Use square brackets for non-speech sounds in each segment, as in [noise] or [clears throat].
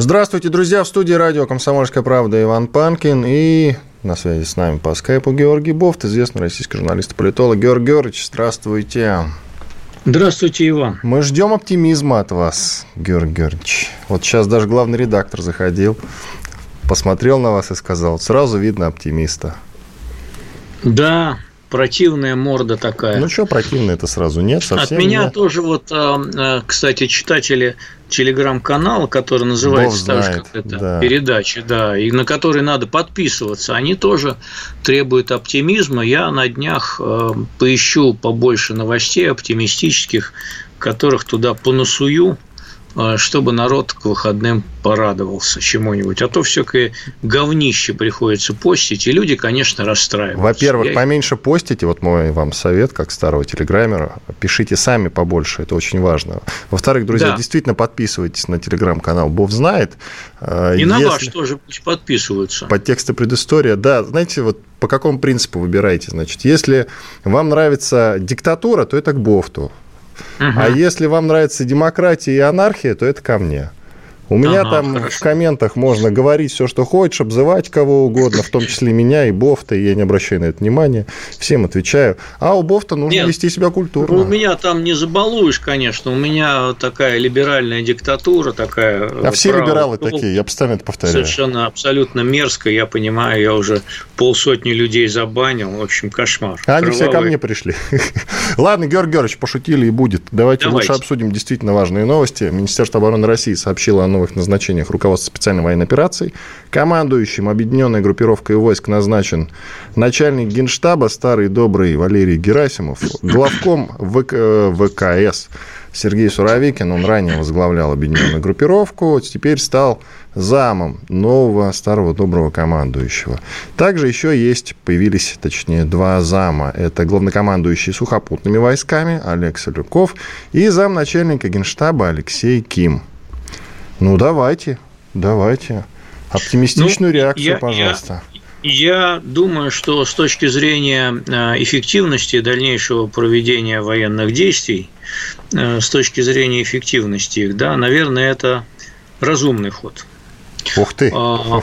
Здравствуйте, друзья! В студии радио «Комсомольская правда» Иван Панкин и на связи с нами по скайпу Георгий Бофт, известный российский журналист и политолог. Георгий Георгиевич, здравствуйте! Здравствуйте, Иван. Мы ждем оптимизма от вас, Георгий Георгиевич. Вот сейчас даже главный редактор заходил, посмотрел на вас и сказал, сразу видно оптимиста. Да, противная морда такая. Ну что противная это сразу нет, совсем От меня нет. тоже вот, а, а, кстати, читатели телеграм-канала, который называется так же, как это, да. передача, да, и на который надо подписываться, они тоже требуют оптимизма. Я на днях э, поищу побольше новостей оптимистических, которых туда понасую, чтобы народ к выходным порадовался чему-нибудь. А то всякое говнище приходится постить, и люди, конечно, расстраиваются. Во-первых, Я- поменьше постите, вот мой вам совет, как старого телеграммера, пишите сами побольше, это очень важно. Во-вторых, друзья, Да. действительно подписывайтесь на телеграм-канал Бов знает. Э, И на если- ваш тоже пусть подписываются. Под тексты предыстория, да, знаете, вот по какому принципу выбираете, значит, если вам нравится диктатура, то это к Бофту, Мгм. а если вам нравится демократия и анархия, то это ко мне. У меня Ага, там хорошо. в комментах можно говорить все, что хочешь, обзывать кого угодно, в том числе меня и Бофта, и я не обращаю на это внимания, всем отвечаю. А у Бофта нужно Нет. вести себя Ну, культурно. у меня там не забалуешь, конечно. У меня такая либеральная диктатура, такая. А все либералы ну, такие, я постоянно это повторяю. Совершенно абсолютно мерзко, я понимаю, я уже полсотни людей забанил, в общем, кошмар. А Они все ко мне пришли. [laughs] Ладно, Георгий Георгиевич, пошутили и будет. Давайте, Давайте. лучше обсудим действительно важные новости. Министерство обороны России сообщило о новых назначениях руководства специальной военной операции. Командующим объединенной группировкой войск назначен начальник генштаба, старый добрый Валерий Герасимов, главком ВК- э, ВКС Сергей Суровикин, он ранее возглавлял объединенную группировку, теперь стал замом нового старого доброго командующего. Также еще есть, появились, точнее, два зама. Это главнокомандующий сухопутными войсками Олег Солюков и замначальника генштаба Алексей Ким. Ну, давайте, давайте. Оптимистичную Ну, реакцию, я- я- пожалуйста. Я думаю, что с точки зрения э, эффективности дальнейшего проведения военных действий, э, с точки зрения эффективности их, да, наверное, это разумный ход. Ух ты. А,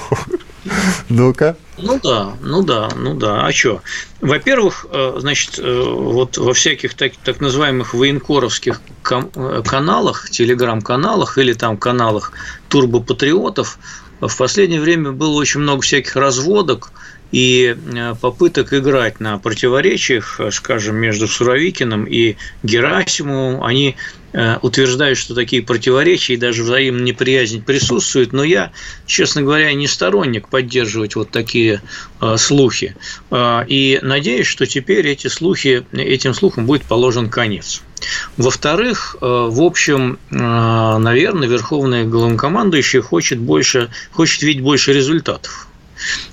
[laughs] Ну-ка. Ну да, ну да, ну да. А что? Во-первых, э, значит, э, вот во всяких так, так называемых военкоровских э, каналах, телеграм-каналах или там каналах турбопатриотов в последнее время было очень много всяких разводок и э, попыток играть на противоречиях, э, скажем, между Суровикиным и Герасимовым. Они э, утверждают, что такие противоречия и даже взаимная неприязнь присутствует, но я, честно говоря, не сторонник поддерживать вот такие слухи. И надеюсь, что теперь эти слухи, этим слухам будет положен конец. Во-вторых, в общем, наверное, верховный главнокомандующий хочет больше, хочет видеть больше результатов.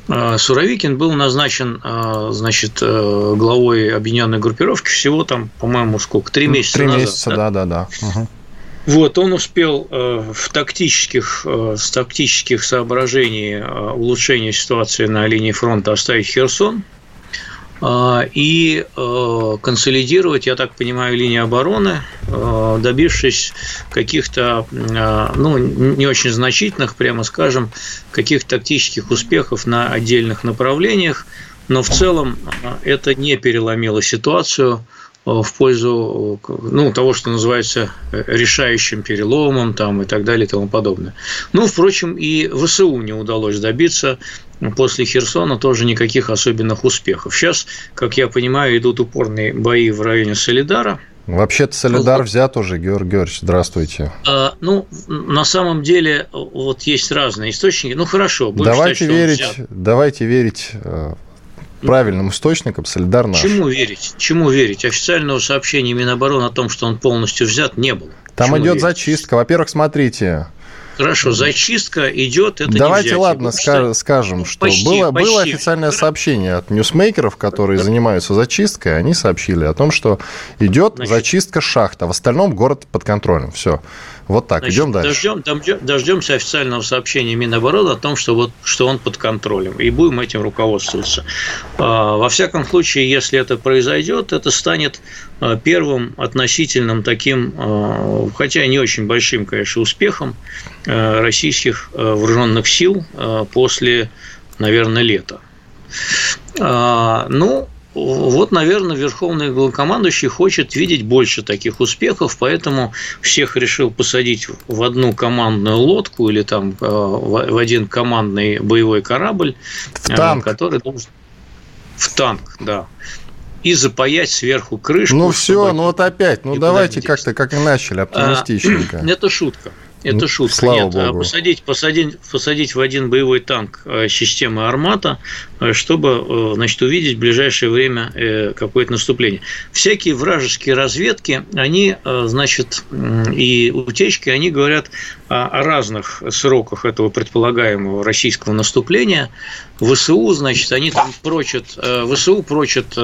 Э, Суровикин был назначен, э, значит, э, главой объединенной группировки всего там, по-моему, сколько, три месяца Три назад. месяца, да? да-да-да. Мгм. Вот, он успел э, в тактических, э, с тактических соображений улучшения ситуации на линии фронта оставить Херсон и э, консолидировать, я так понимаю, линию обороны, э, добившись каких-то, э, ну, не очень значительных, прямо скажем, каких-то тактических успехов на отдельных направлениях, но в целом э, это не переломило ситуацию э, в пользу ну, того, что называется решающим переломом там, и так далее и тому подобное. Ну, впрочем, и ВСУ не удалось добиться после Херсона тоже никаких особенных успехов. Сейчас, как я понимаю, идут упорные бои в районе Солидара. Вообще-то Солидар взят уже, Георгий Георгиевич, здравствуйте. А, ну, на самом деле, вот есть разные источники. Ну, хорошо, будем Давайте считать, верить, давайте верить э, правильным источникам, Солидар наш. Чему верить? Чему верить? Официального сообщения Минобороны о том, что он полностью взят, не было. Там Чему идет верить? зачистка. Во-первых, смотрите, Хорошо, зачистка идет, это Давайте, не ладно, ска- скажем, что почти, было, почти. было официальное сообщение от ньюсмейкеров, которые занимаются зачисткой, они сообщили о том, что идет Значит, зачистка шахта, в остальном город под контролем. Все. Вот так, Значит, идем дальше. Дождем, дождемся официального сообщения Минобороны о том, что, вот, что он под контролем, и будем этим руководствоваться. А, во всяком случае, если это произойдет, это станет а, первым относительным таким, а, хотя не очень большим, конечно, успехом российских вооруженных сил после, наверное, лета. Ну, вот, наверное, Верховный главнокомандующий хочет видеть больше таких успехов, поэтому всех решил посадить в одну командную лодку или там э, в один командный боевой корабль, в танк. который должен в танк, да и запаять сверху крышку. Ну все, ну вот опять, ну давайте как-то, как и начали, а, оптимистичненько. [clears throat] Это шутка. Это шутка. Слава Нет, а Богу. Посадить, посадить, посадить в один боевой танк э, системы «Армата», э, чтобы э, значит, увидеть в ближайшее время какое-то наступление. Всякие вражеские разведки, они, значит, и утечки, они говорят о разных сроках этого предполагаемого российского наступления. ВСУ, значит, они там прочат, ВСУ прочат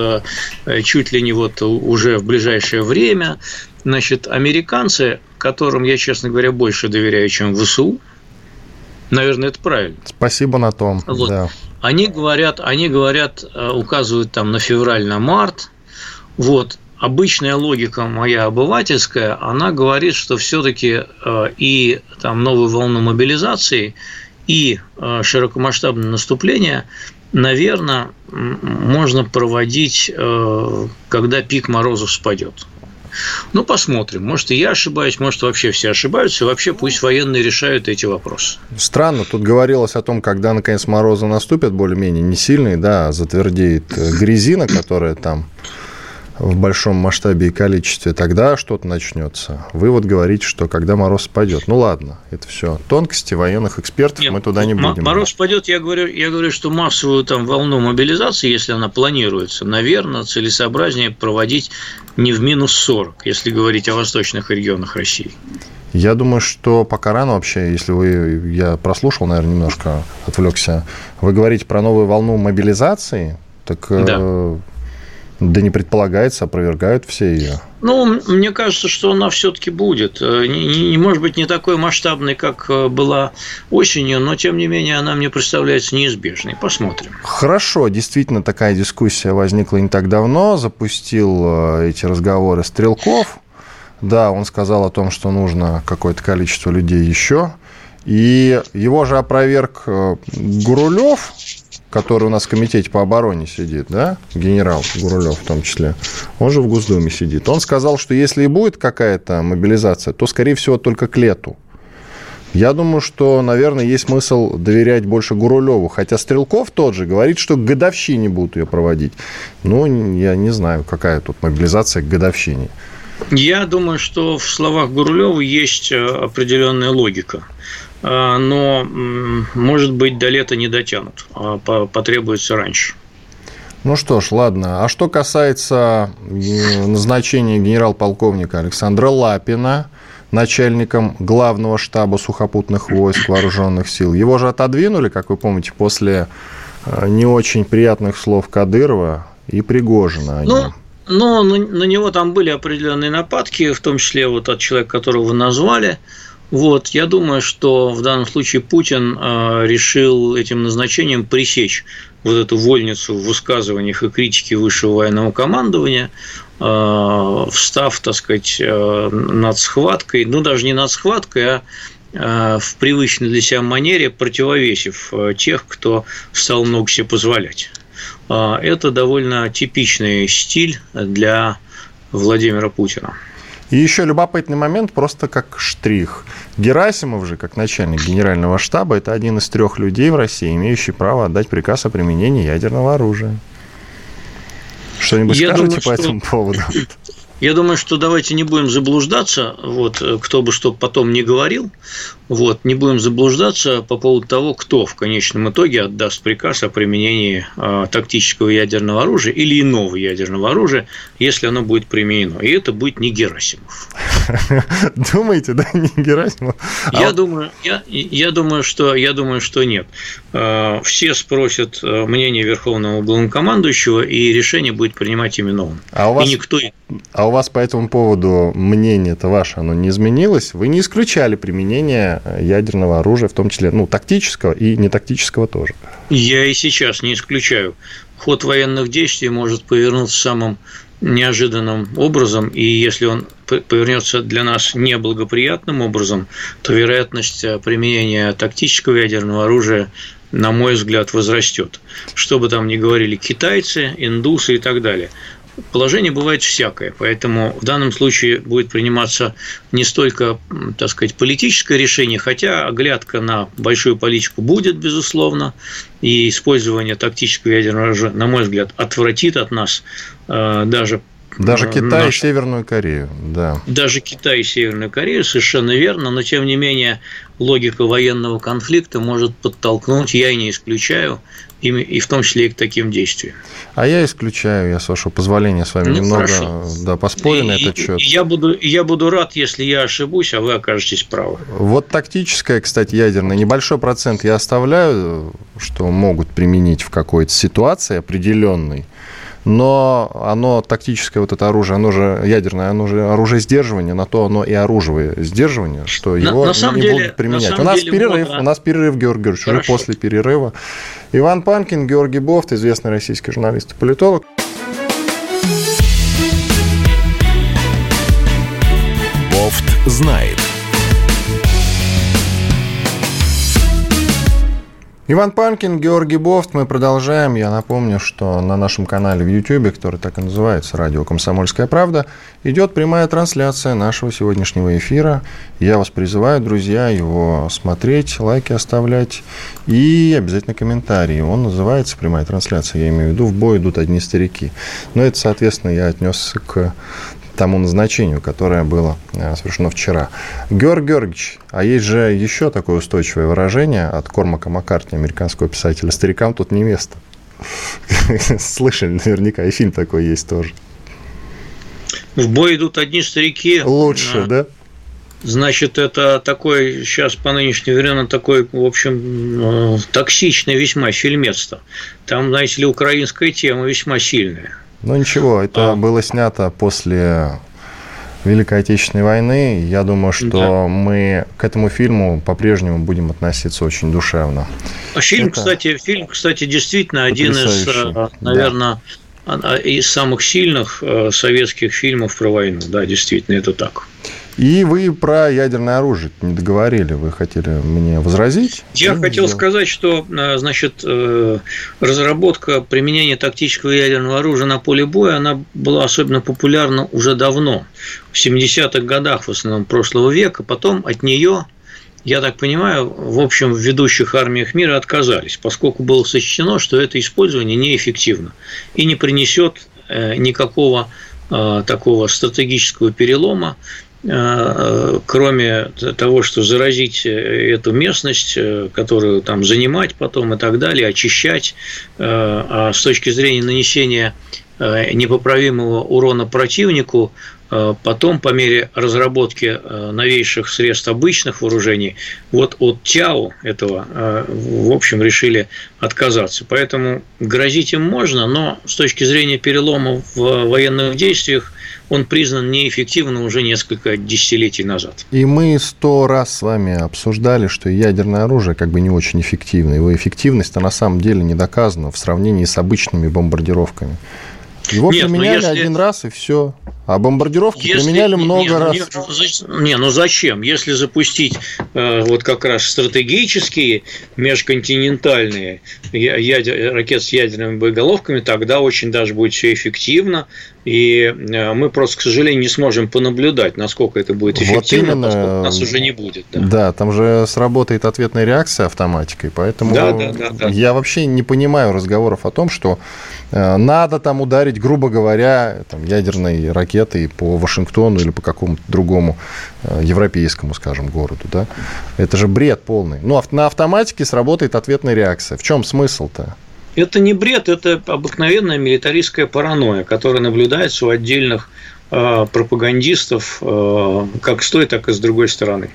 чуть ли не вот уже в ближайшее время. Значит, американцы которым я, честно говоря, больше доверяю, чем ВСУ. Наверное, это правильно. Спасибо на том. Вот. Да. Они говорят, они говорят, э, указывают там на февраль, на март. Вот. Обычная логика моя обывательская, она говорит, что все-таки э, и там новую волну мобилизации, и э, широкомасштабное наступление, наверное, можно проводить, когда пик морозов спадет. Ну, посмотрим. Может, и я ошибаюсь, может, вообще все ошибаются. Вообще пусть военные решают эти вопросы. Странно. Тут говорилось о том, когда, наконец, морозы наступят более-менее не сильные, да, затвердеет грязина, которая там в большом масштабе и количестве, тогда что-то начнется. Вы вот говорите, что когда мороз спадет. Ну ладно, это все тонкости военных экспертов, Нет, мы туда не будем. Мороз спадет, я говорю, я говорю, что массовую там волну мобилизации, если она планируется, наверное, целесообразнее проводить не в минус 40, если говорить о восточных регионах России. Я думаю, что пока рано вообще, если вы, я прослушал, наверное, немножко отвлекся, вы говорите про новую волну мобилизации, так да. Э, да не предполагается, опровергают все ее. Ну, мне кажется, что она все-таки будет. Э, не, не, может быть, не такой масштабной, как э, была осенью, но, тем не менее, она мне представляется неизбежной. Посмотрим. Хорошо, действительно, такая дискуссия возникла не так давно. Запустил э, эти разговоры Стрелков. Да, он сказал о том, что нужно какое-то количество людей еще. И его же опроверг Гурулев, который у нас в комитете по обороне сидит, да, генерал Гурулев в том числе, он же в Госдуме сидит. Он сказал, что если и будет какая-то мобилизация, то, скорее всего, только к лету. Я думаю, что, наверное, есть смысл доверять больше Гурулеву. Хотя Стрелков тот же говорит, что к годовщине будут ее проводить. Ну, я не знаю, какая тут мобилизация к годовщине. Я думаю, что в словах Гурулева есть э, определенная логика. А, но, может быть, до лета не дотянут, а потребуется раньше. Ну что ж, ладно. А что касается назначения генерал-полковника Александра Лапина начальником главного штаба сухопутных войск вооруженных сил, его же отодвинули, как вы помните, после э, не очень приятных слов Кадырова и Пригожина. Ну, но на, на него там были определенные нападки, в том числе вот от человека, которого вы назвали. Вот, я думаю, что в данном случае Путин э, решил этим назначением пресечь вот эту вольницу в высказываниях и критике высшего военного командования, э, встав, так сказать, э, над схваткой, ну, даже не над схваткой, а в привычной для себя манере, противовесив тех, кто стал много себе позволять. Это довольно типичный стиль для Владимира Путина. И еще любопытный момент, просто как штрих. Герасимов же, как начальник генерального штаба, это один из трех людей в России, имеющий право отдать приказ о применении ядерного оружия. Что-нибудь Я скажете думаю, по что... этому поводу? [laughs] Я думаю, что давайте не будем заблуждаться, вот, кто бы что потом не говорил. Вот, не будем заблуждаться по поводу того, кто в конечном итоге отдаст приказ о применении э, тактического ядерного оружия или иного ядерного оружия, если оно будет применено. И это будет не Герасимов. [laughs] Думаете, да, не Герасимов? А я, думаю, я, я, думаю, что, я думаю, что нет. Все спросят мнение Верховного главнокомандующего, и решение будет принимать именно он. А у вас, и никто... а у вас по этому поводу мнение-то ваше, оно не изменилось? Вы не исключали применение ядерного оружия, в том числе ну, тактического и нетактического тоже? Я и сейчас не исключаю. Ход военных действий может повернуться самым неожиданным образом, и если он повернется для нас неблагоприятным образом, то вероятность э, применения тактического ядерного оружия, на мой взгляд, возрастет. Что бы там ни говорили китайцы, индусы и так далее. Положение бывает всякое, поэтому в данном случае будет приниматься не столько, так сказать, политическое решение, хотя оглядка на большую политику будет, безусловно, и использование тактического ядерного оружия, на мой взгляд, отвратит от нас э, даже даже Китай наш... и Северную Корею, да. Даже Китай и Северную Корею, совершенно верно, но тем не менее логика военного конфликта может подтолкнуть, я и не исключаю, и в том числе и к таким действиям. А я исключаю, я с вашего позволения с вами ну, немного да, поспорю и, на этот счет. Я буду, я буду рад, если я ошибусь, а вы окажетесь правы. Вот тактическое, кстати, ядерное, небольшой процент я оставляю, что могут применить в какой-то ситуации определенной но оно тактическое вот это оружие, оно же ядерное, оно же оружие сдерживания, на то оно и оружие сдерживания, что его на, на не деле, будут применять. У нас деле, перерыв, у нас перерыв, Георгий Георгиевич, уже после перерыва. Иван Панкин, Георгий Бофт, известный российский журналист и политолог. Бофт знает. Иван Панкин, Георгий Бофт. Мы продолжаем. Я напомню, что на нашем канале в YouTube, который так и называется «Радио Комсомольская правда», идет прямая трансляция нашего сегодняшнего эфира. Я вас призываю, друзья, его смотреть, лайки оставлять и обязательно комментарии. Он называется «Прямая трансляция». Я имею в виду «В бой идут одни старики». Но это, соответственно, я отнес к тому назначению, которое было э, совершено вчера. Георг Георгиевич, а есть же еще такое устойчивое выражение от Кормака Маккартни, американского писателя, «Старикам тут не место». [laughs] Слышали наверняка, и фильм такой есть тоже. В бой идут одни старики. Лучше, а, да? Значит, это такой, сейчас по нынешнему времени такой, в общем, э, токсичный весьма фильмец-то. Там, знаете ли, украинская тема весьма сильная. Ну ничего, это а. было снято после Великой Отечественной войны. Я думаю, что да. мы к этому фильму по-прежнему будем относиться очень душевно. А фильм, это... кстати, фильм, кстати, действительно один из, э, наверное, да. из самых сильных э, советских фильмов про войну. Да, действительно, это так. И вы про ядерное оружие не договорили, вы хотели мне возразить? Я ну, хотел сделал. сказать, что э, значит, э, разработка применения тактического ядерного оружия на поле боя, она была особенно популярна уже давно, в 70-х годах в основном прошлого века, потом от нее я так понимаю, в общем, в ведущих армиях мира отказались, поскольку было сочтено, что это использование неэффективно и не принесет э, никакого такого стратегического перелома кроме того, что заразить э, эту местность, э, которую там занимать потом и так далее, очищать, а с точки зрения нанесения непоправимого урона противнику, потом по мере разработки новейших средств обычных вооружений, вот от ТЯУ этого, в общем, решили отказаться. Поэтому грозить им можно, но с точки зрения перелома в военных действиях он признан неэффективным уже несколько десятилетий назад. И мы сто раз с вами обсуждали, что ядерное оружие как бы не очень эффективно. Его эффективность-то на самом деле не доказана в сравнении с обычными бомбардировками. Его Нет, применяли если... один раз и все. А бомбардировки если... применяли много не, раз. Не, не, ну зачем? Если запустить э, вот как раз стратегические межконтинентальные ядер... ракеты с ядерными боеголовками, тогда очень даже будет все эффективно и э, мы просто, к сожалению, не сможем понаблюдать, насколько это будет эффективно, вот именно, поскольку нас уже не будет. Да. да, там же сработает ответная реакция автоматикой, поэтому да, да, да, да. я вообще не понимаю разговоров о том, что надо там ударить, грубо говоря, там, ядерной ракетой по Вашингтону или по какому-то другому э, европейскому, скажем, городу. Да? Это же бред полный. Ну, на автоматике сработает ответная реакция. В чем смысл-то? Это не бред, это обыкновенная милитаристская паранойя, которая наблюдается у отдельных э, пропагандистов э, как с той, так и с другой стороны.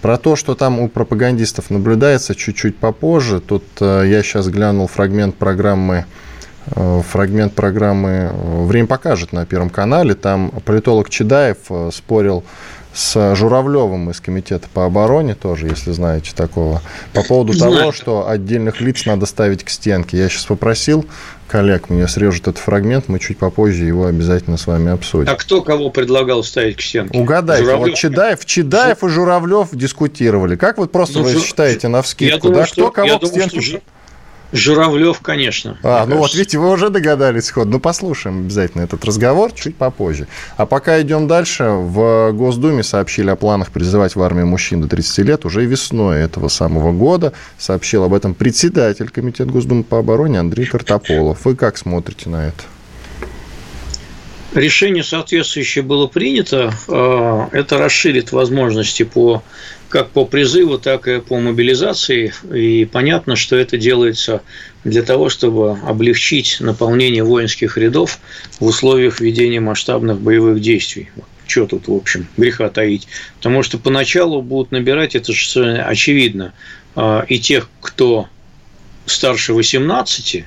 Про то, что там у пропагандистов наблюдается чуть-чуть попозже. Тут э, я сейчас глянул фрагмент программы фрагмент программы «Время покажет» на Первом канале. Там политолог Чедаев спорил с Журавлевым из Комитета по обороне тоже, если знаете такого, по поводу Знаю. того, что отдельных лиц надо ставить к стенке. Я сейчас попросил коллег, мне срежут этот фрагмент, мы чуть попозже его обязательно с вами обсудим. А кто кого предлагал ставить к стенке? Угадайте, Журавлев? вот Чедаев, Чедаев и Журавлев дискутировали. Как вот просто ну, вы считаете на вскидку, да, что, кто кого к стенке... Что... Журавлев, конечно. А, ну кажется. вот видите, вы уже догадались ход. Ну, послушаем обязательно этот разговор чуть попозже. А пока идем дальше. В Госдуме сообщили о планах призывать в армию мужчин до 30 лет уже весной этого самого года. Сообщил об этом председатель Комитета Госдумы по обороне Андрей Картополов. Вы как смотрите на это? Решение соответствующее было принято. А, это расширит возможности по как по призыву, так и по мобилизации. И понятно, что это делается для того, чтобы облегчить наполнение воинских рядов в условиях ведения масштабных боевых действий. Что тут, в общем, греха таить? Потому что поначалу будут набирать, это же очевидно, а, и тех, кто старше 18,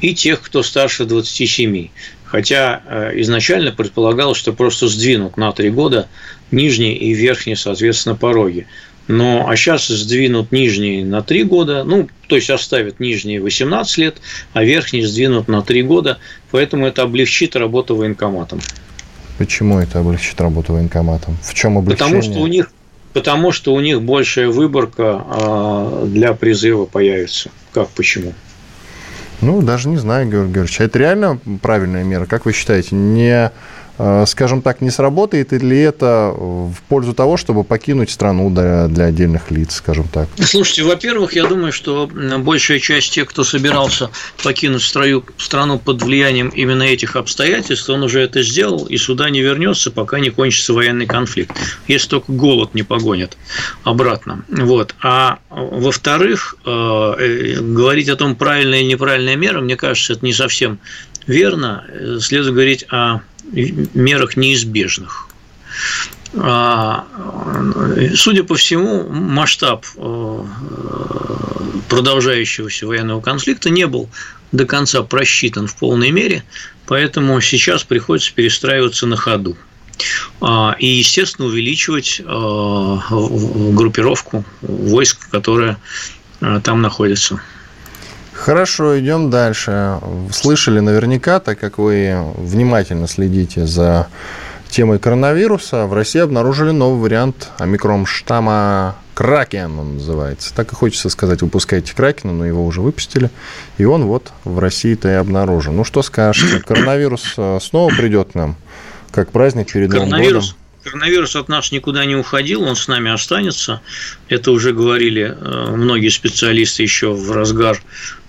и тех, кто старше 27. Хотя э, изначально предполагалось, что просто сдвинут на три года нижние и верхние, соответственно, пороги. Но, а сейчас сдвинут нижние на 3 года, ну, то есть оставят нижние 18 лет, а верхние сдвинут на 3 года, поэтому это облегчит работу военкоматом. Почему это облегчит работу военкоматом? В чем облегчение? Потому что у них, потому что у них большая выборка а, для призыва появится. Как почему? Ну, даже не знаю, Георгий Георгиевич. А это реально правильная мера? Как вы считаете? Не скажем так, не сработает, или это в пользу того, чтобы покинуть страну для, для отдельных лиц, скажем так? Слушайте, во-первых, я думаю, что большая часть тех, кто собирался покинуть строю, страну под влиянием именно этих обстоятельств, он уже это сделал и сюда не вернется, пока не кончится военный конфликт, если только голод не погонит обратно. Вот. А во-вторых, э, э, говорить о том, правильная или неправильная мера, мне кажется, это не совсем верно. Следует говорить о мерах неизбежных. А, судя по всему, масштаб э, продолжающегося военного конфликта не был до конца просчитан в полной мере, поэтому сейчас приходится перестраиваться на ходу. А, и, естественно, увеличивать э, группировку войск, которая э, там находится. Хорошо, идем дальше. Слышали наверняка, так как вы внимательно следите за темой коронавируса, в России обнаружили новый вариант омикрон штамма Кракен он называется. Так и хочется сказать, выпускайте Кракена, но его уже выпустили. И он вот в России-то и обнаружен. Ну, что скажете, [coughs] коронавирус э, снова придет нам, как праздник перед Новым годом? Коронавирус от нас никуда не уходил, он с нами останется. Это уже говорили э, многие специалисты еще в разгар,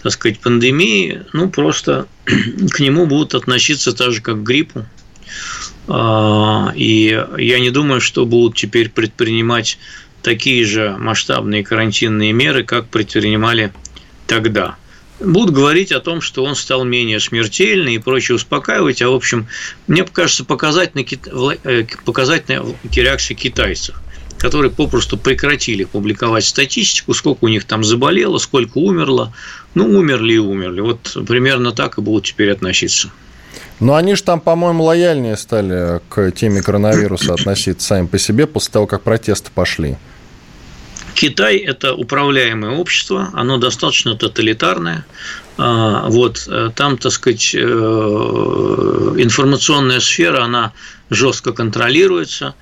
так сказать, пандемии. Ну, просто [clears throat] к нему будут относиться так же, как к гриппу. А, и я не думаю, что будут теперь предпринимать такие же масштабные карантинные меры, как предпринимали тогда будут говорить о том, что он стал менее смертельный и прочее успокаивать. А, в общем, мне кажется, показательной, э, показательной реакция китайцев которые попросту прекратили публиковать статистику, сколько у них там заболело, сколько умерло. Ну, умерли и умерли. Вот примерно так и будут теперь относиться. Но они же там, по-моему, лояльнее стали к теме коронавируса относиться сами по себе после того, как протесты пошли. Китай – это управляемое общество, оно достаточно тоталитарное. А, вот, э, там, так сказать, э, информационная сфера, она жестко контролируется.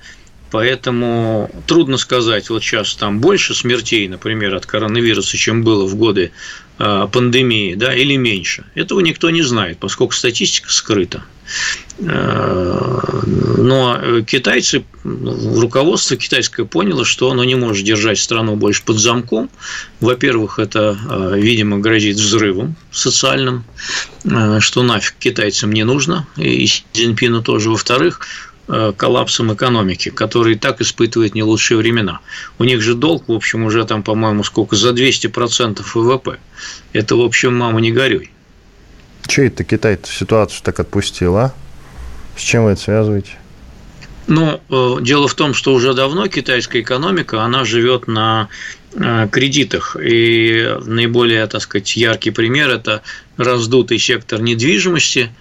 Поэтому трудно сказать, вот сейчас там больше смертей, например, от коронавируса, чем было в годы а, пандемии, да, или меньше. Этого никто не знает, поскольку статистика скрыта. А, но китайцы, руководство китайское поняло, что оно не может держать страну больше под замком. Во-первых, это, а, видимо, грозит взрывом социальным, что нафиг китайцам не нужно, и Цзиньпину тоже. Во-вторых, коллапсом экономики, который и так испытывает не лучшие времена. У них же долг, в общем, уже там, по-моему, сколько, за 200% ВВП. Это, в общем, мама, не горюй. Че это Китай ситуацию так отпустил, а? С чем вы это связываете? Ну, э, дело в том, что уже давно китайская экономика, она живет на э, кредитах. И наиболее, так сказать, яркий пример – это раздутый сектор недвижимости –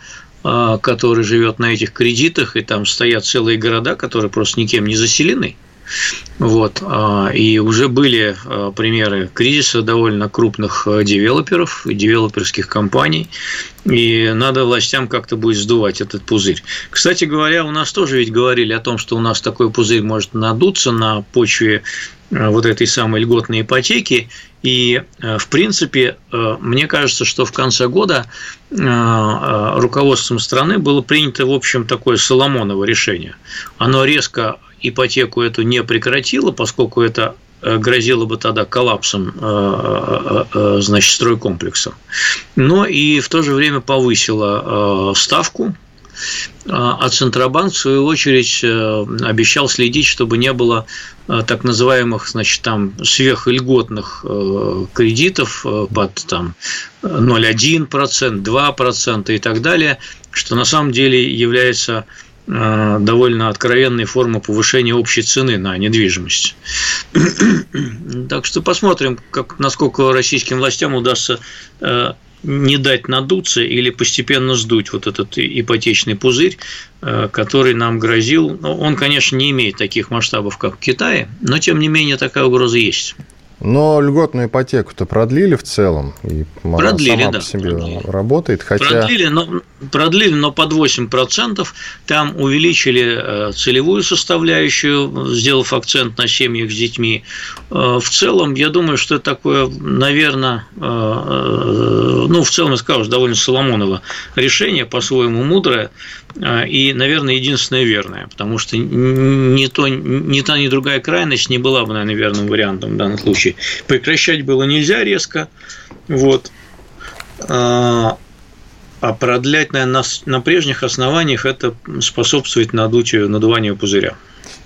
который живет на этих кредитах, и там стоят целые города, которые просто никем не заселены. Вот. А, и уже были а, примеры кризиса довольно крупных девелоперов и девелоперских компаний. И надо властям как-то будет сдувать этот пузырь. Кстати говоря, у нас тоже ведь говорили о том, что у нас такой пузырь может надуться на почве вот этой самой льготной ипотеки. И, э, в принципе, э, мне кажется, что в конце года э, руководством страны было принято, в общем, такое Соломоново решение. Оно резко ипотеку эту не прекратило, поскольку это грозило бы тогда коллапсом значит, стройкомплекса. Но и в то же время повысило ставку а, Центробанк, в свою очередь, э, обещал следить, чтобы не было э, так называемых, значит, там сверхльготных э, кредитов под там 0,1%, 2% и так далее, что на самом деле является довольно откровенной формой повышения общей цены на недвижимость. [clears throat] Так что посмотрим, как, насколько российским властям удастся не дать надуться или постепенно сдуть вот этот ипотечный пузырь, э, который нам грозил. Он, конечно, не имеет таких масштабов, как в Китае, но тем не менее такая угроза есть. Но льготную ипотеку-то продлили в целом, и продлили, сама да, по себе продлили. работает, хотя... Продлили но, продлили, но под 8%, там увеличили э, целевую составляющую, сделав акцент на семьях с детьми. Э, в целом, я думаю, что это такое, наверное, э, ну, в целом, я скажу, довольно Соломоново решение, по-своему мудрое, и, наверное, единственное верное, потому что ни, то, ни та, ни другая крайность не была бы, наверное, верным вариантом в данном случае случае. Прекращать было нельзя резко, вот. А, продлять, наверное, на, на прежних основаниях это способствует надутию, надуванию пузыря.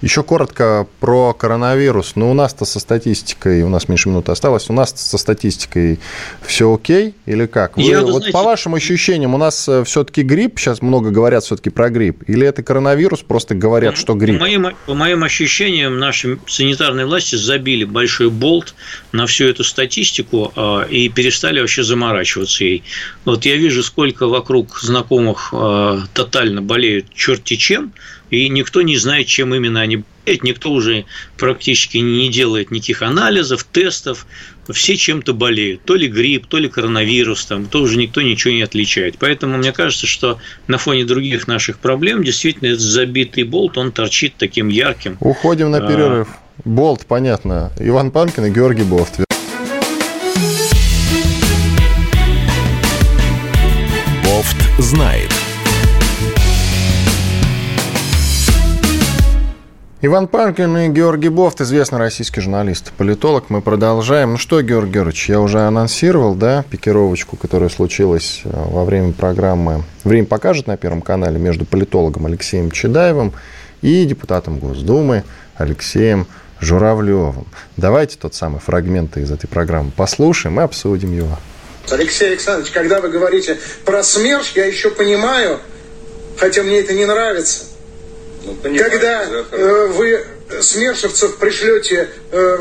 Еще коротко про коронавирус. Ну, у нас-то со статистикой, у нас меньше минуты осталось, у нас со статистикой все окей или как? Вы, Я, вот знаете, по вашим ощущениям, у нас э, все-таки грипп, сейчас много говорят все-таки про грипп, или это коронавирус, просто говорят, что грипп? По моим, по моим ощущениям, наши санитарные власти забили большой болт на всю эту статистику а, и перестали вообще заморачиваться ей. Вот я вижу, сколько вокруг знакомых а, тотально болеют черти чем, и никто не знает, чем именно они болеют, никто уже практически не делает никаких анализов, тестов, все чем-то болеют, то ли грипп, то ли коронавирус, там, то уже никто ничего не отличает. Поэтому мне кажется, что на фоне других наших проблем действительно этот забитый болт, он торчит таким ярким. Уходим на а, перерыв. Болт, понятно. Иван Панкин и Георгий Бофт. Бофт знает. Иван Панкин и Георгий Бофт, известный российский журналист, политолог. Мы продолжаем. Ну что, Георгий Георгиевич, я уже анонсировал, да, пикировочку, которая случилась э, во время программы «Время покажет» на Первом канале между политологом Алексеем Чедаевым и депутатом Госдумы Алексеем Журавлевым. Давайте тот самый фрагмент из этой программы послушаем и обсудим его. Алексей Александрович, когда вы говорите про СМЕРШ, я еще понимаю, хотя мне это не нравится, ну, Когда э, вы смершевцев пришлете э,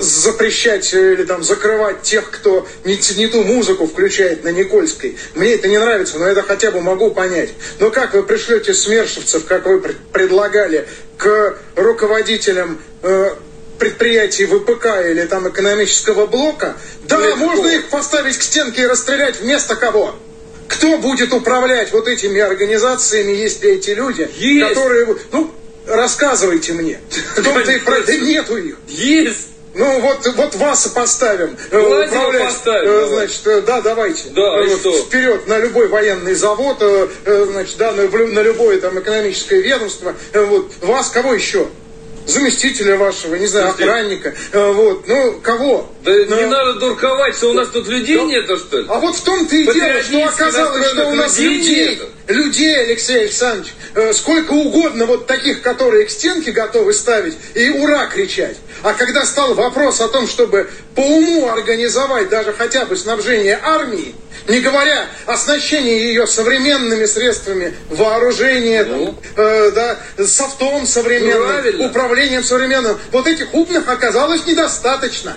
запрещать или там закрывать тех, кто не, не ту музыку включает на Никольской. Мне это не нравится, но это хотя бы могу понять. Но как вы пришлете смершевцев, как вы предлагали, к руководителям э, предприятий ВПК или там экономического блока, да, Легко. можно их поставить к стенке и расстрелять вместо кого? Кто будет управлять вот этими организациями, если эти люди, есть. которые... Ну, Рассказывайте мне. В том-то и про... Да нету их. Есть. Ну вот, вот вас поставим. Давайте управлять. поставим. Э, значит, э, да, давайте. Да, и что? Вперед на любой военный завод, э, значит, да, на, на любое там экономическое ведомство. Вот вас кого еще? Заместителя вашего, не знаю, охранника, вот, ну, кого? Да Но... не надо дурковать, что у нас тут людей да... нет, что ли? А вот в том-то и дело, что оказалось, что у нас людей, людей, людей, Алексей Александрович, сколько угодно вот таких, которые к стенке готовы ставить и ура кричать. А когда стал вопрос о том, чтобы по уму организовать даже хотя бы снабжение армии, не говоря о оснащении ее современными средствами вооружения, ну. там, э, да, софтом современным, Правильно. управлением современным, вот этих умных оказалось недостаточно.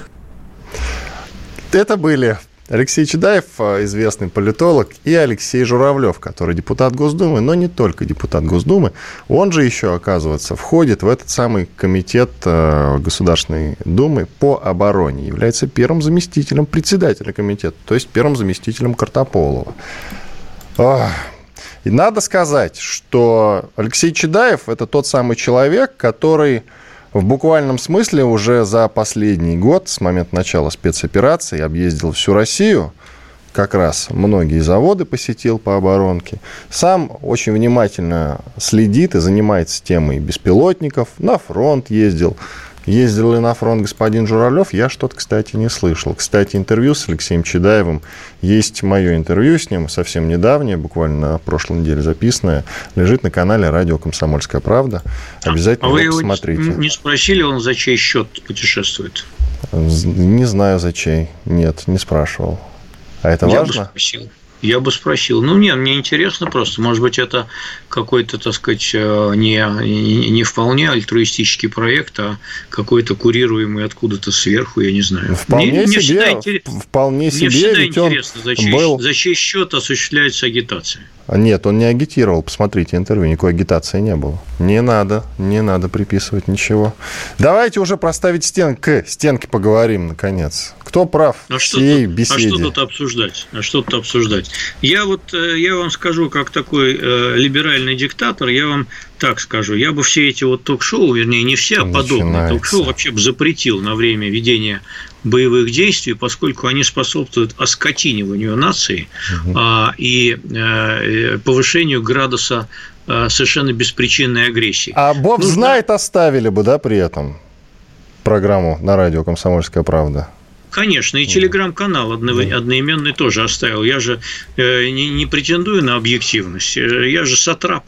Это были Алексей Чедаев, э, известный политолог, и Алексей Журавлев, который депутат Госдумы, но не только депутат Госдумы. Он же еще, оказывается, входит в этот самый комитет э, Государственной Думы по обороне, является первым заместителем председателя комитета, то есть первым заместителем Картополова. И надо сказать, что Алексей Чедаев – это тот самый человек, который в буквальном смысле уже за последний год, с момента начала спецоперации, объездил всю Россию, как раз многие заводы посетил по оборонке. Сам очень внимательно следит и занимается темой беспилотников, на фронт ездил, Ездил ли на фронт господин Журавлев, я что-то, кстати, не слышал. Кстати, интервью с Алексеем Чедаевым, есть мое интервью с ним, совсем недавнее, буквально на прошлой неделе записанное, лежит на канале «Радио Комсомольская правда». Обязательно а вы его посмотрите. не спросили, он за чей счет путешествует? Не знаю, за чей. Нет, не спрашивал. А это я важно? Бы спросил. Я бы спросил. Ну, нет, мне интересно просто. Может быть, это какой-то, так сказать, э, не, не вполне альтруистический проект, а какой-то курируемый откуда-то сверху, я не знаю. Вполне мне, себе, мне всегда, интерес... вполне себе. Мне всегда интересно, за чей, был... за чей счет осуществляется агитация. А нет, он не агитировал. Посмотрите интервью, никакой агитации не было. Не надо, не надо приписывать ничего. Давайте уже проставить стен к стенке поговорим, наконец. Кто прав а в всей тут, беседе? А что тут обсуждать? А что тут обсуждать? Я вот, э, я вам скажу, как такой э, либеральный диктатор, я вам так скажу, я бы все эти вот ток-шоу, вернее, не все, а подобные ток-шоу вообще бы запретил на время ведения боевых действий, поскольку они способствуют оскотиниванию нации угу. а, и а, повышению градуса а, совершенно беспричинной агрессии. А Бог Нужно... знает, оставили бы, да, при этом программу на радио «Комсомольская правда»? Конечно, и телеграм-канал одноименный тоже оставил. Я же э, не, не претендую на объективность. Э, я же сатрап.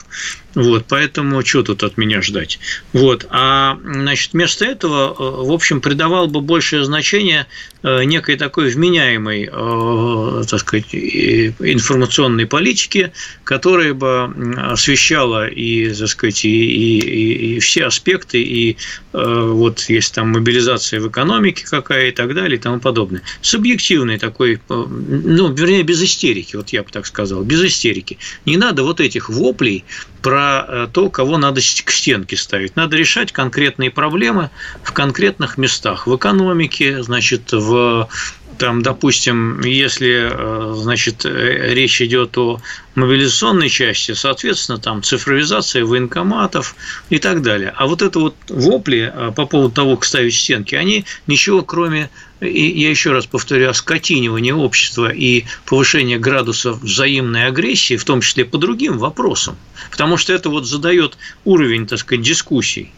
Вот, поэтому что тут от меня ждать? Вот, а значит, вместо этого, э, в общем, придавал бы большее значение э, некой такой вменяемой, э, так сказать, информационной политике, которая бы освещала и, так сказать, и, и, и все аспекты, и вот есть там мобилизация в экономике какая и так далее и тому подобное. С объективной такой, ну, вернее, без истерики, вот я бы так сказал, без истерики. Не надо вот этих воплей про э, то, кого надо к стенке ставить. Надо решать конкретные проблемы в конкретных местах. В экономике, значит, в там, допустим, если, э, значит, э, речь идет о мобилизационной части, соответственно, там цифровизация военкоматов и так далее. А вот это вот вопли по поводу того, как ставить стенки, они ничего кроме и я еще раз повторю, оскотинивание общества и повышение градуса взаимной агрессии, в том числе по другим вопросам, потому что это вот задает уровень, так сказать, дискуссий.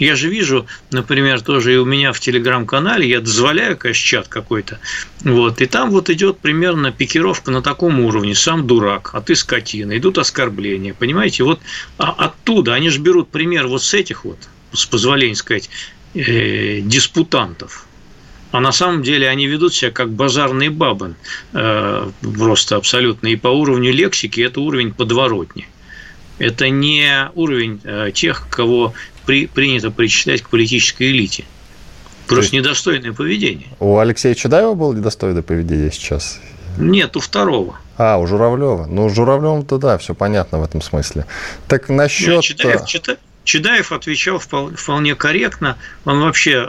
Я же вижу, например, тоже и у меня в телеграм-канале, я дозволяю, конечно, чат какой-то, вот, и там вот идет примерно пикировка на таком уровне, сам дурак, а ты скотина, идут оскорбления, понимаете, вот а оттуда, они же берут пример вот с этих вот, с позволения сказать, э, диспутантов, а на самом деле они ведут себя как базарный бабан, э, просто абсолютно. И по уровню лексики это уровень подворотни. Это не уровень э, тех, кого при, принято причислять к политической элите. Просто есть недостойное поведение. У Алексея Чудаева было недостойное поведение сейчас? Нет, у второго. А, у Журавлева. Ну, у Журавлева-то да, все понятно в этом смысле. Так насчет... Чудаев, Чедаев отвечал вполне корректно. Он вообще,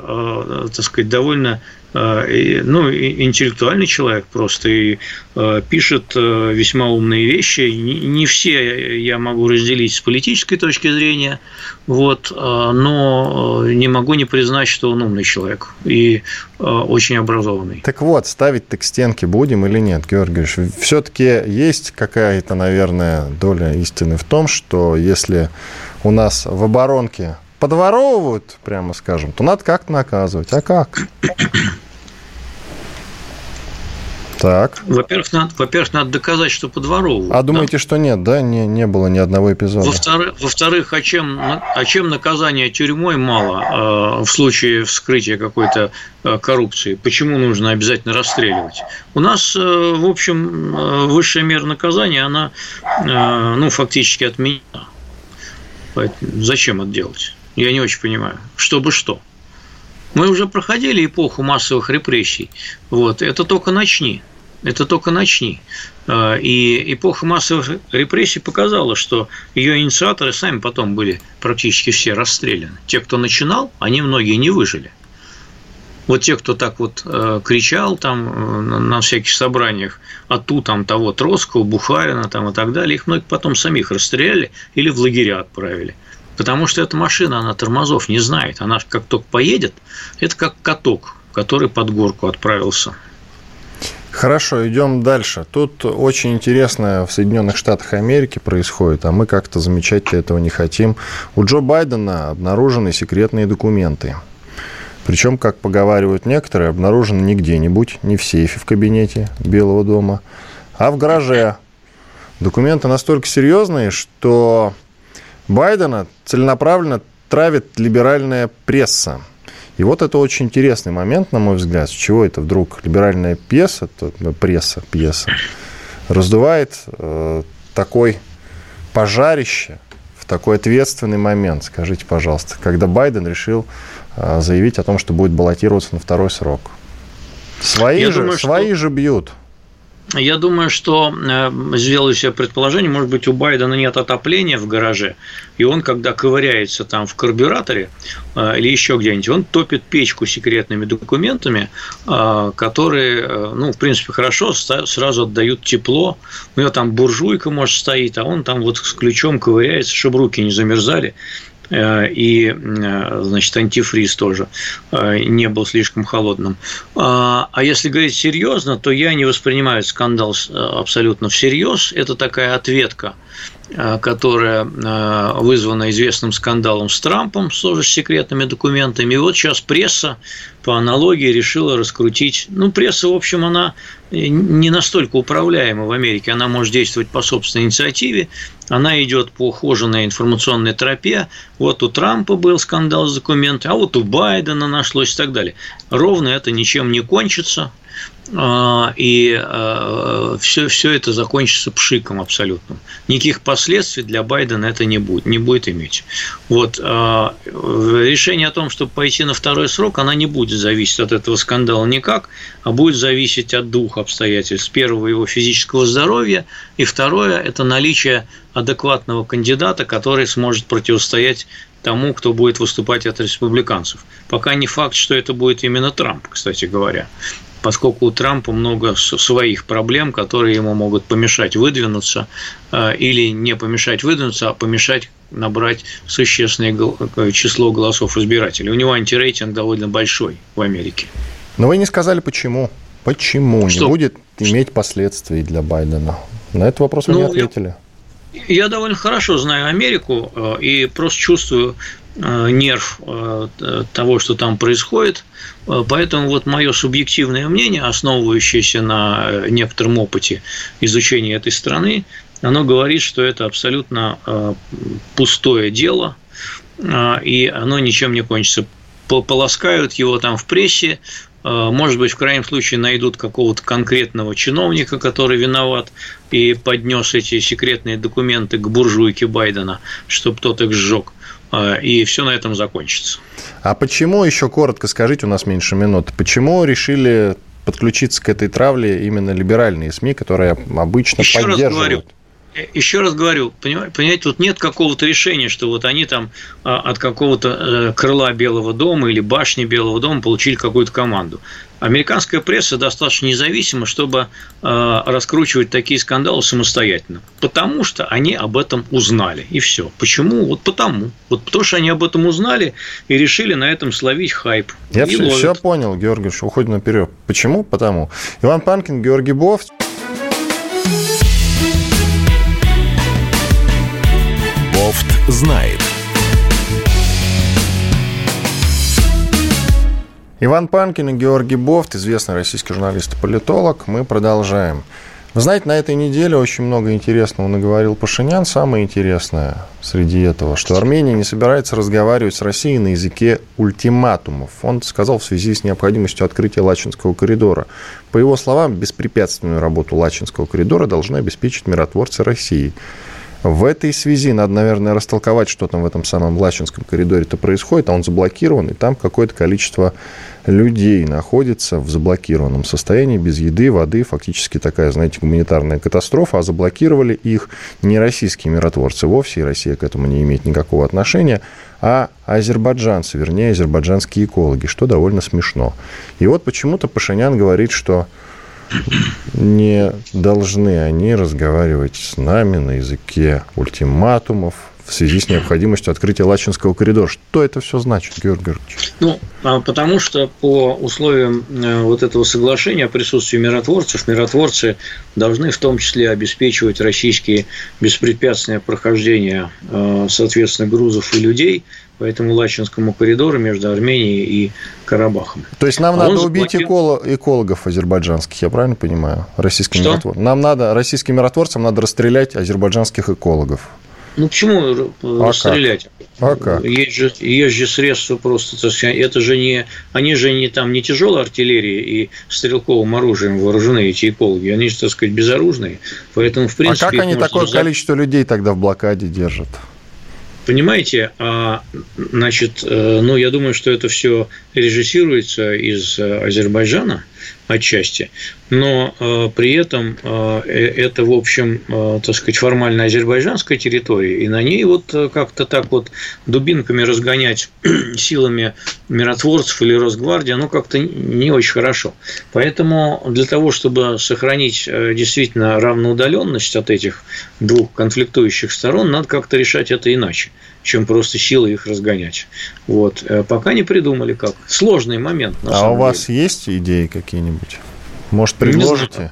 так сказать, довольно Э, ну, интеллектуальный человек просто и э, пишет э, весьма умные вещи. Не все я могу разделить с политической точки зрения, вот, но не могу не признать, что он умный человек и очень образованный. Так вот, ставить-то к стенке будем или нет, Георгий Все-таки есть какая-то, наверное, доля истины в том, что если у нас в оборонке подворовывают, прямо скажем, то надо как-то наказывать. А как? Так. Во-первых, надо, во-первых, надо доказать, что подворовывают. А думаете, да? что нет, да? Не, не было ни одного эпизода. Во-вторых, во-вторых а, чем, а чем наказание тюрьмой мало э, в случае вскрытия какой-то э, коррупции? Почему нужно обязательно расстреливать? У нас, э, в общем, э, высшая мера наказания, она, э, ну, фактически отменена. Поэтому зачем это делать? Я не очень понимаю. Чтобы что? Мы уже проходили эпоху массовых репрессий. Вот, это только начни. Это только начни. А, и эпоха массовых репрессий показала, что ее инициаторы сами потом были практически все расстреляны. Те, кто начинал, они многие не выжили. Вот те, кто так вот э, кричал там э, на всяких собраниях, а ту там того Троцкого, Бухарина там и так далее, их многие потом самих расстреляли или в лагеря отправили. Потому что эта машина, она тормозов не знает. Она как только поедет, это как каток, который под горку отправился. Хорошо, идем дальше. Тут очень интересное в Соединенных Штатах Америки происходит, а мы как-то замечать этого не хотим. У Джо Байдена обнаружены секретные документы. Причем, как поговаривают некоторые, обнаружены не где-нибудь, не в сейфе в кабинете Белого дома, а в гараже. Документы настолько серьезные, что Байдена целенаправленно травит либеральная пресса. И вот это очень интересный момент, на мой взгляд, с чего это вдруг либеральная пьеса, ну, пресса, пьеса, раздувает э, такой пожарище в такой ответственный момент, скажите, пожалуйста, когда Байден решил э, заявить о том, что будет баллотироваться на второй срок. Свои, же, думаю, свои что... же бьют. Я думаю, что э, сделаю себе предположение, может быть, у Байдена нет отопления в гараже, и он, когда ковыряется там в карбюраторе э, или еще где-нибудь, он топит печку секретными документами, э, которые, ну, в принципе, хорошо, сразу отдают тепло. У него там буржуйка, может, стоит, а он там вот с ключом ковыряется, чтобы руки не замерзали. Э, и, э, значит, антифриз тоже э, не был слишком холодным. А, а если говорить серьезно, то я не воспринимаю скандал абсолютно всерьез. Это такая ответка которая э, вызвана известным скандалом с Трампом, тоже с секретными документами. И вот сейчас пресса по аналогии решила раскрутить. Ну, пресса, в общем, она не настолько управляема в Америке, она может действовать по собственной инициативе, она идет по ухоженной информационной тропе. Вот у Трампа был скандал с документами, а вот у Байдена нашлось и так далее. Ровно это ничем не кончится. А, и все, а, все это закончится пшиком абсолютно. Никаких последствий для Байдена это не будет, не будет иметь. Вот. А, решение о том, чтобы пойти на второй срок, она не будет зависеть от этого скандала никак, а будет зависеть от двух обстоятельств. Первого – его физического здоровья, и второе – это наличие адекватного кандидата, который сможет противостоять тому, кто будет выступать от республиканцев. Пока не факт, что это будет именно Трамп, кстати говоря поскольку у Трампа много своих проблем, которые ему могут помешать выдвинуться э, или не помешать выдвинуться, а помешать набрать существенное э, число голосов избирателей. У него антирейтинг довольно большой в Америке. Но вы не сказали, почему. Почему Что? не будет иметь последствий для Байдена? На этот вопрос вы ну, не ответили. Я, я довольно хорошо знаю Америку э, и просто чувствую нерв э, того, что там происходит. Э, поэтому вот мое субъективное мнение, основывающееся на некотором опыте изучения этой страны, оно говорит, что это абсолютно пустое дело, и оно ничем не кончится. Полоскают его там в прессе, может быть, в крайнем случае найдут какого-то конкретного чиновника, который виноват и поднес эти секретные документы к буржуйке Байдена, чтобы тот их сжег. А, и все на этом закончится. А почему, еще коротко скажите, у нас меньше минут, почему решили подключиться к этой травле именно либеральные СМИ, которые обычно еще поддерживают? Раз говорю, еще раз говорю, понимаете, тут нет какого-то решения, что вот они там а, от какого-то э, крыла Белого дома или башни Белого дома получили какую-то команду. Американская пресса достаточно независима, чтобы э, раскручивать такие скандалы самостоятельно. Потому что они об этом узнали. И все. Почему? Вот потому. Вот потому что они об этом узнали и решили на этом словить хайп. Я все, все понял, Георгий, уходим наперед. Почему? Потому. Иван Панкин, Георгий Бов. Бофт знает. Иван Панкин и Георгий Бофт, известный российский журналист и политолог. Мы продолжаем. Вы знаете, на этой неделе очень много интересного наговорил Пашинян. Самое интересное среди этого, что Армения не собирается разговаривать с Россией на языке ультиматумов. Он сказал в связи с необходимостью открытия Лачинского коридора. По его словам, беспрепятственную работу Лачинского коридора должны обеспечить миротворцы России. В этой связи надо, наверное, растолковать, что там в этом самом Лачинском коридоре-то происходит, а он заблокирован, и там какое-то количество людей находится в заблокированном состоянии, без еды, воды, фактически такая, знаете, гуманитарная катастрофа, а заблокировали их не российские миротворцы вовсе, и Россия к этому не имеет никакого отношения, а азербайджанцы, вернее, азербайджанские экологи, что довольно смешно. И вот почему-то Пашинян говорит, что не должны они разговаривать с нами на языке ультиматумов в связи с необходимостью открытия Лачинского коридора. Что это все значит, Георгий Георгиевич? Ну, а потому что по условиям э, вот этого соглашения о присутствии миротворцев, миротворцы должны в том числе обеспечивать российские беспрепятственное прохождение, э, соответственно, грузов и людей по этому Лачинскому коридору между Арменией и Карабахом. То есть нам а надо убить заблокировал... экологов азербайджанских, я правильно понимаю? Российским миротвор... Нам надо, российским миротворцам надо расстрелять азербайджанских экологов. Ну, почему а расстрелять? Как? А? Есть же, есть же средства просто, так сказать, это же не, они же не там не тяжелой артиллерией и стрелковым оружием вооружены, эти экологи, они же, так сказать, безоружные, поэтому, в принципе... А как они такое за... количество людей тогда в блокаде держат? Понимаете, а, значит, э, ну, я думаю, что это все режиссируется из э, Азербайджана отчасти, но э, при этом э, это, в общем, э, так сказать, формально азербайджанская территория, и на ней вот э, как-то так вот дубинками разгонять [clears throat] силами миротворцев или Росгвардии, оно как-то не очень хорошо. Поэтому для того, чтобы сохранить э, действительно равноудаленность от этих двух конфликтующих сторон, надо как-то решать это иначе чем просто силой их разгонять. Вот. Э, пока не придумали как. Сложный момент. а у вас деле. есть идеи какие-нибудь? Может, предложите?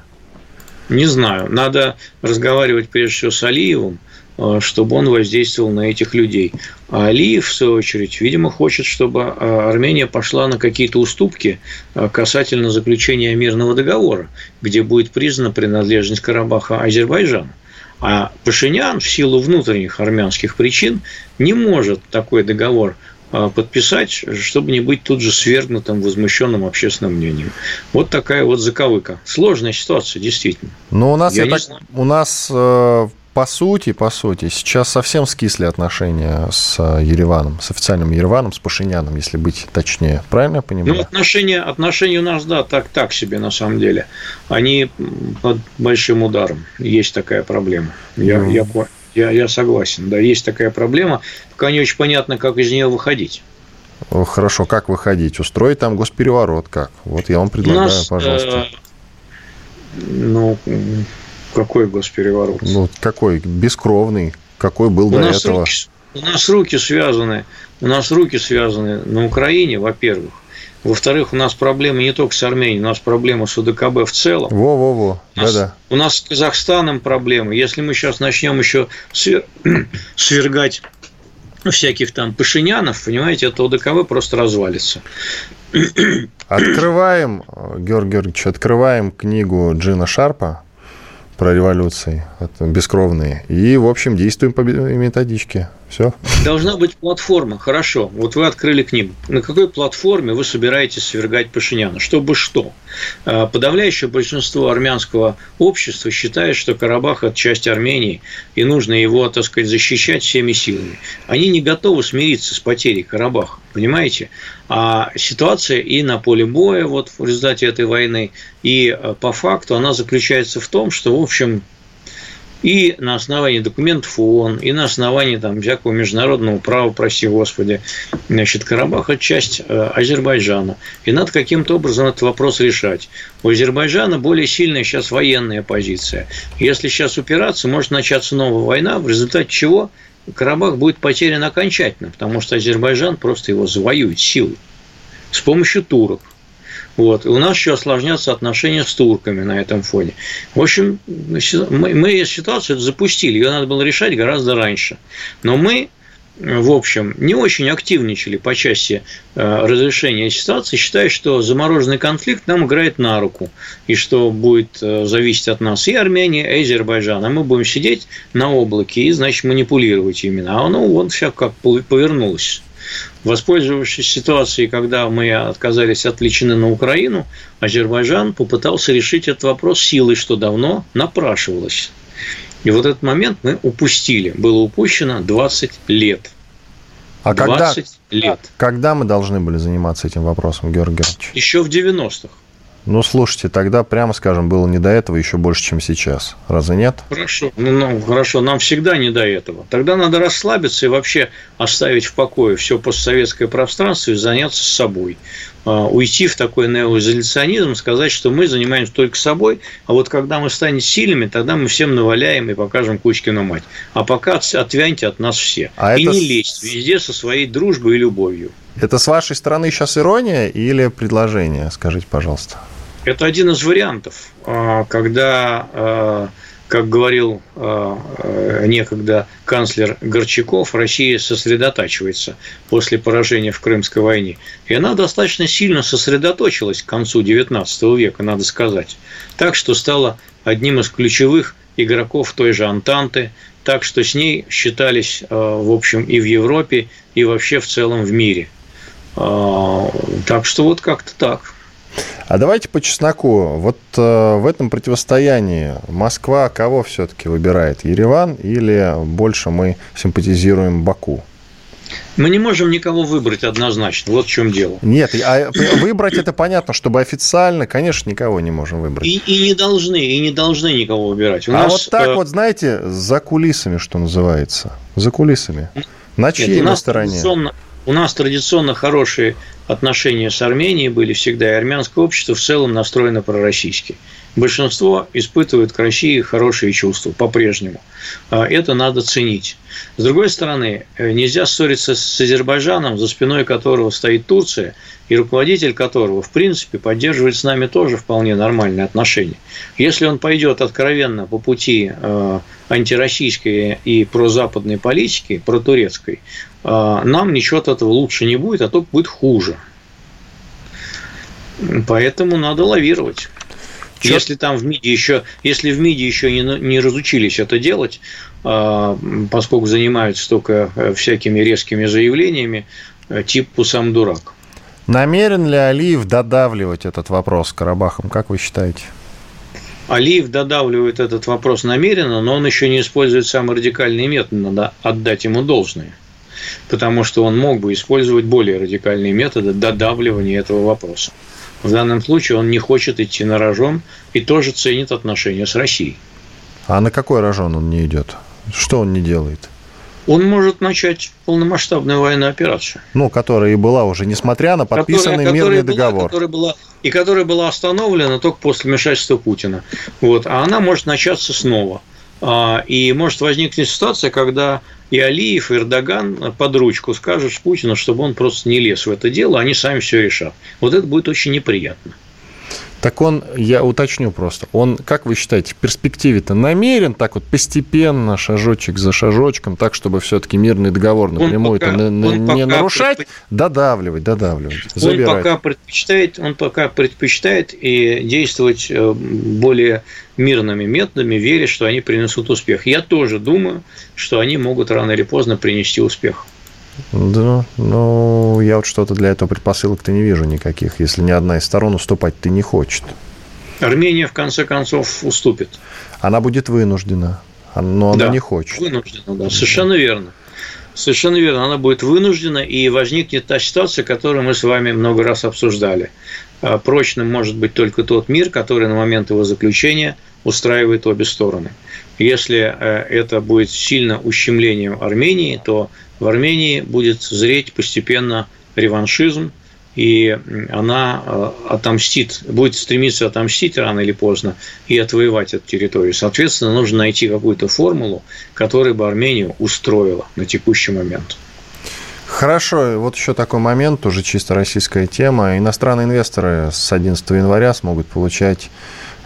Не знаю. не знаю. Надо разговаривать прежде всего с Алиевым, э, чтобы он воздействовал на этих людей. А Алиев, в свою очередь, видимо, хочет, чтобы э, Армения пошла на какие-то уступки касательно заключения мирного договора, где будет признана принадлежность Карабаха Азербайджану. А Пашинян в силу внутренних армянских причин не может такой договор подписать, чтобы не быть тут же свергнутым возмущенным общественным мнением. Вот такая вот заковыка. Сложная ситуация, действительно. Но у нас, я я так, у нас э, по сути, по сути, сейчас совсем скисли отношения с э, Ереваном, с официальным Ереваном, с Пашиняном, если быть точнее. Правильно я понимаю? Ну, отношения, отношения у нас, да, так, так себе на самом деле. Они под большим ударом. Есть такая проблема. Я, mm. я, я, я согласен. Да, есть такая проблема. Пока не очень понятно, как из нее выходить. Хорошо, как выходить? Устроить там госпереворот как? Вот я вам предлагаю, нас, пожалуйста. Э, ну, какой госпереворот? Ну, какой? Бескровный. Какой был у до этого? Руки, у нас руки связаны. У нас руки связаны на Украине, во-первых. Во-вторых, у нас проблемы не только с Арменией, у нас проблемы с УДКБ в целом. Во-во-во, да-да. У нас с Казахстаном проблемы. Если мы сейчас начнем еще [clears throat] свергать всяких там пашинянов, понимаете, это ОДКБ просто развалится. Открываем, Георгий Георгиевич, открываем книгу Джина Шарпа про революции, бескровные. И, в общем, действуем по методичке. Все. Должна быть платформа. Хорошо. Вот вы открыли книгу. На какой платформе вы собираетесь свергать Пашиняна? Чтобы что? А, подавляющее большинство армянского общества считает, что Карабах – это часть Армении, и нужно его, так сказать, защищать всеми силами. Они не готовы смириться с потерей Карабаха, понимаете? А ситуация и на поле боя вот в результате этой войны, и э, по факту она заключается в том, что, в общем, И на основании документов ООН, и на основании там, всякого международного права, прости господи, значит, Карабах – это часть э, Азербайджана. И надо каким-то образом этот вопрос решать. У Азербайджана более сильная сейчас военная позиция. Если сейчас упираться, может начаться новая война, в результате чего Карабах будет потерян окончательно, потому что Азербайджан просто его завоюет силой с помощью турок. Вот. И у нас еще осложнятся отношения с турками на этом фоне. В общем, мы ситуацию запустили, ее надо было решать гораздо раньше. Но мы в общем, не очень активничали по части э, разрешения ситуации, считая, что замороженный конфликт нам играет на руку, и что будет э, зависеть от нас и Армения, и Азербайджан. А мы будем сидеть на облаке и, значит, манипулировать именно. А оно вот все как повернулось. Воспользовавшись ситуацией, когда мы отказались отвлечены на Украину, Азербайджан попытался решить этот вопрос силой, что давно напрашивалось. И вот этот момент мы упустили. Было упущено 20 лет. А 20 когда, лет. Когда мы должны были заниматься этим вопросом, Георгий Георгиевич? Еще в 90-х. Ну, слушайте, тогда, прямо скажем, было не до этого еще больше, чем сейчас. Разве нет? Хорошо. Ну, ну, хорошо, нам всегда не до этого. Тогда надо расслабиться и вообще оставить в покое все постсоветское пространство и заняться собой. А, уйти в такой неоизоляционизм, сказать, что мы занимаемся только собой, а вот когда мы станем сильными, тогда мы всем наваляем и покажем Кучкину мать. А пока отвяньте от нас все. А и это... не лезть везде со своей дружбой и любовью. Это с вашей стороны сейчас ирония или предложение? Скажите, пожалуйста. Это один из вариантов, а, когда а, как говорил э, э, некогда канцлер Горчаков, Россия сосредотачивается после поражения в Крымской войне. И она достаточно сильно сосредоточилась к концу XIX века, надо сказать. Так что стала одним из ключевых игроков той же Антанты, так что с ней считались, в общем, и в Европе, и вообще в целом в мире. Так что вот как-то так. А давайте по чесноку. Вот э, в этом противостоянии Москва кого все-таки выбирает? Ереван или больше мы симпатизируем Баку? Мы не можем никого выбрать однозначно. Вот в чем дело. Нет, а выбрать это понятно, чтобы официально, конечно, никого не можем выбрать. И, и не должны, и не должны никого выбирать. У а нас, вот так э... вот, знаете, за кулисами, что называется. За кулисами. На чьей Нет, у нас стороне? Традиционно, у нас традиционно хорошие отношения с Арменией были всегда, и армянское общество в целом настроено пророссийски. Большинство испытывает к России хорошие чувства по-прежнему. А это надо ценить. С другой стороны, э, нельзя ссориться с Азербайджаном, за спиной которого стоит Турция, и руководитель которого, в принципе, поддерживает с нами тоже вполне нормальные отношения. Если он пойдет откровенно по пути э, антироссийской и прозападной политики, протурецкой, э, нам ничего от этого лучше не будет, а только будет хуже. Поэтому надо лавировать. Чё? Если там в МИДе еще, если в МИДе еще не, не разучились это делать, а, поскольку занимаются только э, всякими резкими заявлениями, э, типа сам дурак. Намерен ли Алиев додавливать этот вопрос с Карабахом, как вы считаете? Алиев додавливает этот вопрос намеренно, но он еще не использует самый радикальный метод, надо отдать ему должное. Потому что он мог бы использовать более радикальные методы додавливания этого вопроса. В данном случае он не хочет идти на рожон и тоже ценит отношения с Россией. А на какой рожон он не идет? Что он не делает? Он может начать полномасштабную военную операцию. Ну, которая и была уже, несмотря на подписанный которая, мирный была, договор. Которая была, и которая была остановлена только после вмешательства Путина. Вот. А она может начаться снова. А, и может возникнуть ситуация, когда и Алиев, и Эрдоган под ручку скажут Путину, чтобы он просто не лез в это дело, они сами все решат. Вот это будет очень неприятно. Так он, я уточню просто, он, как вы считаете, в перспективе-то намерен так вот постепенно, шажочек за шажочком, так, чтобы все-таки мирный договор напрямую пока, на, на, не нарушать, предпоч... додавливать, додавливать, забирать. Он пока предпочитает, он пока предпочитает и действовать э, более мирными методами, веря, что они принесут успех. Я тоже думаю, что они могут рано или поздно принести успех. Да, ну, я вот что-то для этого предпосылок-то не вижу никаких, если ни одна из сторон уступать-то не хочет. Армения, в конце концов, уступит. Она будет вынуждена, но она да, не хочет. Вынуждена, да, совершенно верно. Совершенно верно, она будет вынуждена, и возникнет та ситуация, которую мы с вами много раз обсуждали. А, прочным может быть только тот мир, который на момент его заключения устраивает обе стороны. Если э, это будет сильно ущемлением Армении, то в Армении будет зреть постепенно реваншизм, и она э, отомстит, будет стремиться отомстить рано или поздно и отвоевать эту территорию. Соответственно, нужно найти какую-то формулу, которая бы Армению устроила на текущий момент. Хорошо, вот еще такой момент, тоже чисто российская тема. Иностранные инвесторы с 11 января смогут получать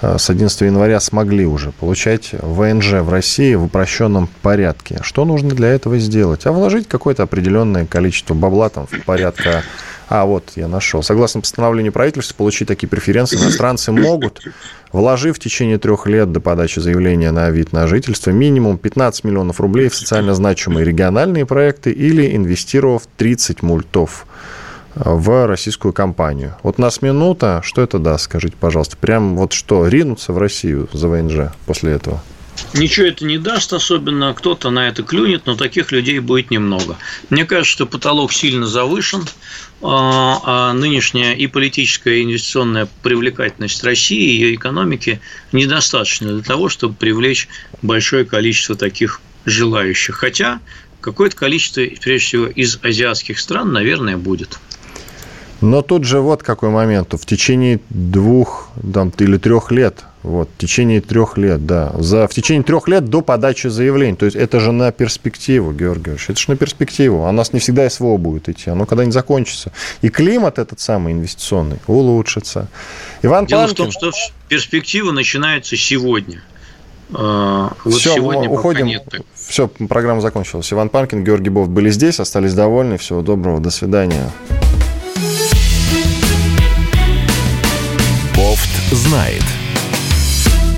с 11 января смогли уже получать ВНЖ в России в упрощенном порядке. Что нужно для этого сделать? А вложить какое-то определенное количество бабла там в порядка а, вот я нашел. Согласно постановлению правительства, получить такие преференции иностранцы могут, вложив в течение трех лет до подачи заявления на вид на жительство минимум 15 миллионов рублей в социально значимые региональные проекты или инвестировав 30 мультов в российскую компанию. Вот нас минута, что это даст, скажите, пожалуйста? Прям вот что, ринуться в Россию за ВНЖ после этого? Ничего это не даст особенно, кто-то на это клюнет, но таких людей будет немного. Мне кажется, что потолок сильно завышен, а, а нынешняя и политическая, и инвестиционная привлекательность России и ее экономики недостаточно для того, чтобы привлечь большое количество таких желающих. Хотя какое-то количество, прежде всего, из азиатских стран, наверное, будет. Но тут же вот какой момент. В течение двух там, или трех лет вот, в течение трех лет, да. За, в течение трех лет до подачи заявлений. То есть это же на перспективу, Георгий Георгиевич. Это же на перспективу. А у нас не всегда СВО будет идти. Оно когда-нибудь закончится. И климат этот самый инвестиционный улучшится. Иван Дело Панкин... в том, что перспектива начинается сегодня. А, вот Все, сегодня уходим. Нет Все, программа закончилась. Иван Панкин, Георгий Бов были здесь, остались довольны. Всего доброго, до свидания. Бофт знает.